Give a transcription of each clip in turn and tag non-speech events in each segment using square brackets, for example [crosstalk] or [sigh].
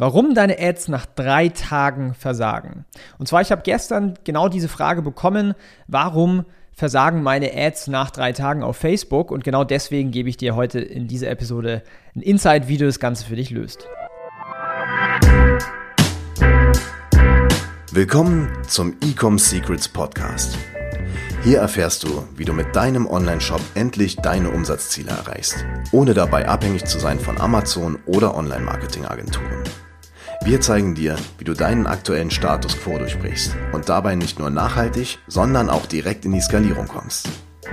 Warum deine Ads nach drei Tagen versagen? Und zwar, ich habe gestern genau diese Frage bekommen, warum versagen meine Ads nach drei Tagen auf Facebook? Und genau deswegen gebe ich dir heute in dieser Episode ein Insight, wie du das Ganze für dich löst. Willkommen zum Ecom Secrets Podcast. Hier erfährst du, wie du mit deinem Online-Shop endlich deine Umsatzziele erreichst, ohne dabei abhängig zu sein von Amazon oder Online-Marketing-Agenturen. Wir zeigen dir, wie du deinen aktuellen Status quo durchbrichst und dabei nicht nur nachhaltig, sondern auch direkt in die Skalierung kommst.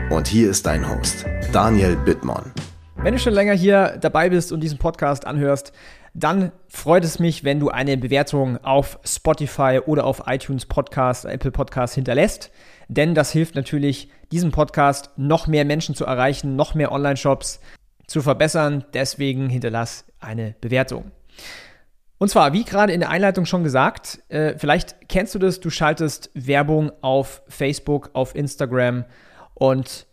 Und hier ist dein Host, Daniel Bittmann. Wenn du schon länger hier dabei bist und diesen Podcast anhörst, dann freut es mich, wenn du eine Bewertung auf Spotify oder auf iTunes Podcast, Apple Podcast hinterlässt. Denn das hilft natürlich, diesen Podcast noch mehr Menschen zu erreichen, noch mehr Online-Shops zu verbessern. Deswegen hinterlass eine Bewertung. Und zwar, wie gerade in der Einleitung schon gesagt, äh, vielleicht kennst du das, du schaltest Werbung auf Facebook, auf Instagram und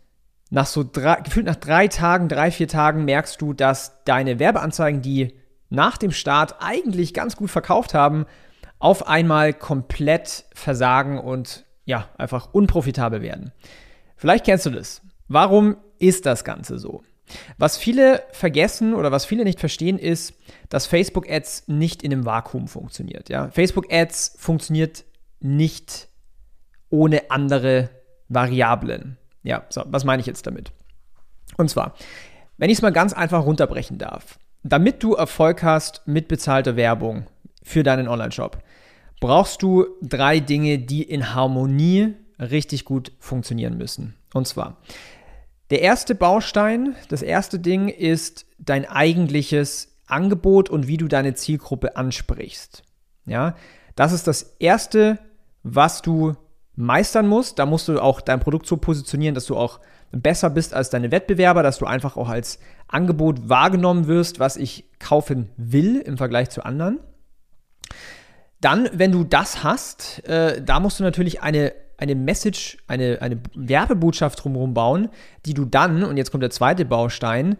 nach so drei, gefühlt nach drei Tagen, drei, vier Tagen merkst du, dass deine Werbeanzeigen, die nach dem Start eigentlich ganz gut verkauft haben, auf einmal komplett versagen und ja, einfach unprofitabel werden. Vielleicht kennst du das. Warum ist das Ganze so? Was viele vergessen oder was viele nicht verstehen, ist, dass Facebook Ads nicht in einem Vakuum funktioniert. Ja? Facebook Ads funktioniert nicht ohne andere Variablen. Ja, so, was meine ich jetzt damit? Und zwar, wenn ich es mal ganz einfach runterbrechen darf, damit du Erfolg hast mit bezahlter Werbung für deinen Online-Shop, brauchst du drei Dinge, die in Harmonie richtig gut funktionieren müssen. Und zwar, der erste Baustein, das erste Ding ist dein eigentliches Angebot und wie du deine Zielgruppe ansprichst. Ja, das ist das erste, was du meistern musst. Da musst du auch dein Produkt so positionieren, dass du auch besser bist als deine Wettbewerber, dass du einfach auch als Angebot wahrgenommen wirst, was ich kaufen will im Vergleich zu anderen. Dann, wenn du das hast, äh, da musst du natürlich eine eine Message, eine, eine Werbebotschaft drumherum bauen, die du dann, und jetzt kommt der zweite Baustein,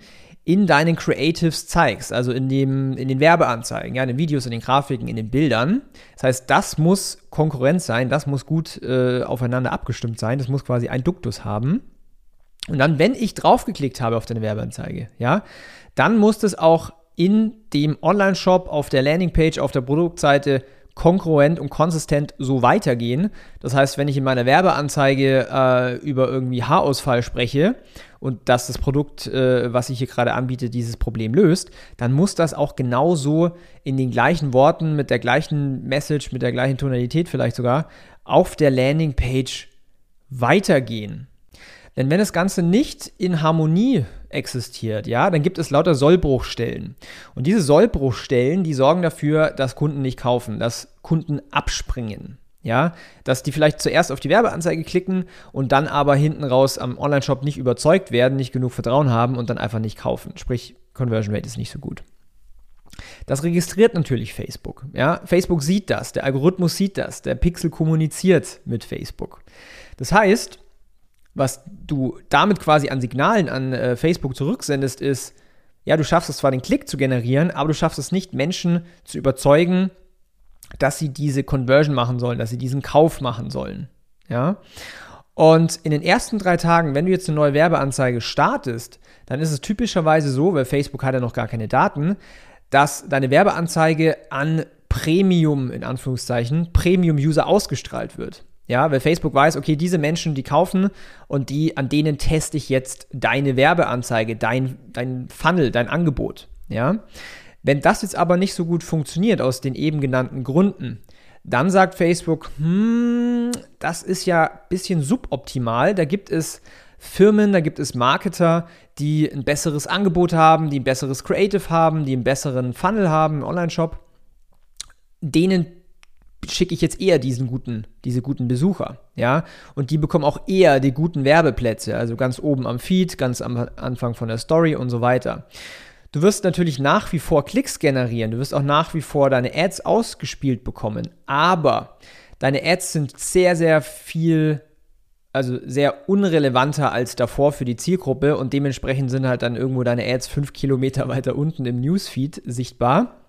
in deinen Creatives zeigst, also in, dem, in den Werbeanzeigen, ja, in den Videos, in den Grafiken, in den Bildern. Das heißt, das muss Konkurrenz sein, das muss gut äh, aufeinander abgestimmt sein, das muss quasi ein Duktus haben. Und dann, wenn ich draufgeklickt habe auf deine Werbeanzeige, ja, dann muss das auch in dem Online-Shop, auf der Landingpage, auf der Produktseite konkurrent und konsistent so weitergehen. Das heißt, wenn ich in meiner Werbeanzeige äh, über irgendwie Haarausfall spreche und dass das Produkt, äh, was ich hier gerade anbiete, dieses Problem löst, dann muss das auch genauso in den gleichen Worten, mit der gleichen Message, mit der gleichen Tonalität vielleicht sogar, auf der Landingpage weitergehen. Denn wenn das Ganze nicht in Harmonie existiert, ja, dann gibt es lauter Sollbruchstellen. Und diese Sollbruchstellen, die sorgen dafür, dass Kunden nicht kaufen, dass Kunden abspringen. Ja, dass die vielleicht zuerst auf die Werbeanzeige klicken und dann aber hinten raus am Online-Shop nicht überzeugt werden, nicht genug Vertrauen haben und dann einfach nicht kaufen. Sprich, Conversion Rate ist nicht so gut. Das registriert natürlich Facebook. Ja, Facebook sieht das, der Algorithmus sieht das, der Pixel kommuniziert mit Facebook. Das heißt, was du damit quasi an Signalen an äh, Facebook zurücksendest, ist, ja, du schaffst es zwar, den Klick zu generieren, aber du schaffst es nicht, Menschen zu überzeugen, dass sie diese Conversion machen sollen, dass sie diesen Kauf machen sollen. Ja. Und in den ersten drei Tagen, wenn du jetzt eine neue Werbeanzeige startest, dann ist es typischerweise so, weil Facebook hat ja noch gar keine Daten, dass deine Werbeanzeige an Premium, in Anführungszeichen, Premium-User ausgestrahlt wird. Ja, weil Facebook weiß, okay, diese Menschen, die kaufen und die, an denen teste ich jetzt deine Werbeanzeige, dein, dein Funnel, dein Angebot. Ja. Wenn das jetzt aber nicht so gut funktioniert aus den eben genannten Gründen, dann sagt Facebook, hm, das ist ja ein bisschen suboptimal. Da gibt es Firmen, da gibt es Marketer, die ein besseres Angebot haben, die ein besseres Creative haben, die einen besseren Funnel haben, einen Online-Shop. Denen schicke ich jetzt eher diesen guten, diese guten Besucher, ja, und die bekommen auch eher die guten Werbeplätze, also ganz oben am Feed, ganz am Anfang von der Story und so weiter. Du wirst natürlich nach wie vor Klicks generieren, du wirst auch nach wie vor deine Ads ausgespielt bekommen, aber deine Ads sind sehr, sehr viel, also sehr unrelevanter als davor für die Zielgruppe und dementsprechend sind halt dann irgendwo deine Ads fünf Kilometer [laughs] weiter unten im Newsfeed sichtbar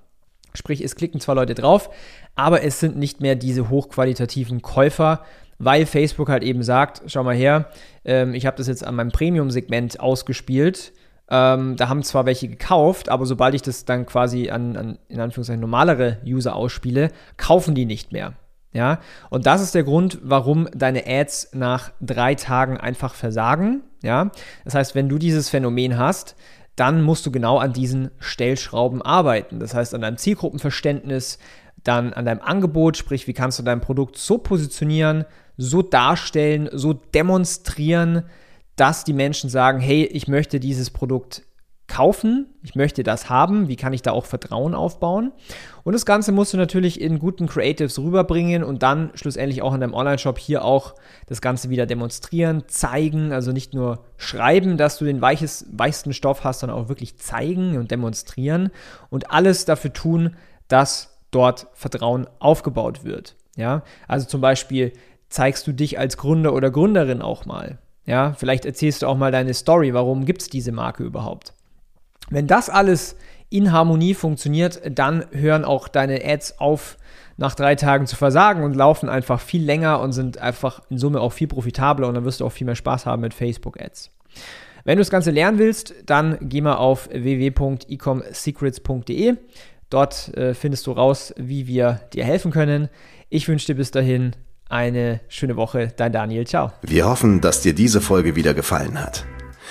Sprich, es klicken zwar Leute drauf, aber es sind nicht mehr diese hochqualitativen Käufer, weil Facebook halt eben sagt, schau mal her, ähm, ich habe das jetzt an meinem Premium-Segment ausgespielt. Ähm, da haben zwar welche gekauft, aber sobald ich das dann quasi an, an, in Anführungszeichen normalere User ausspiele, kaufen die nicht mehr. Ja, und das ist der Grund, warum deine Ads nach drei Tagen einfach versagen. Ja, das heißt, wenn du dieses Phänomen hast, dann musst du genau an diesen Stellschrauben arbeiten. Das heißt, an deinem Zielgruppenverständnis, dann an deinem Angebot, sprich, wie kannst du dein Produkt so positionieren, so darstellen, so demonstrieren, dass die Menschen sagen, hey, ich möchte dieses Produkt kaufen, ich möchte das haben, wie kann ich da auch Vertrauen aufbauen? Und das Ganze musst du natürlich in guten Creatives rüberbringen und dann schlussendlich auch in deinem Online-Shop hier auch das Ganze wieder demonstrieren, zeigen, also nicht nur schreiben, dass du den weiches, weichsten Stoff hast, sondern auch wirklich zeigen und demonstrieren und alles dafür tun, dass dort Vertrauen aufgebaut wird. Ja, also zum Beispiel zeigst du dich als Gründer oder Gründerin auch mal. Ja, vielleicht erzählst du auch mal deine Story, warum gibt es diese Marke überhaupt. Wenn das alles in Harmonie funktioniert, dann hören auch deine Ads auf, nach drei Tagen zu versagen und laufen einfach viel länger und sind einfach in Summe auch viel profitabler und dann wirst du auch viel mehr Spaß haben mit Facebook-Ads. Wenn du das Ganze lernen willst, dann geh mal auf www.ecomsecrets.de. Dort äh, findest du raus, wie wir dir helfen können. Ich wünsche dir bis dahin eine schöne Woche. Dein Daniel. Ciao. Wir hoffen, dass dir diese Folge wieder gefallen hat.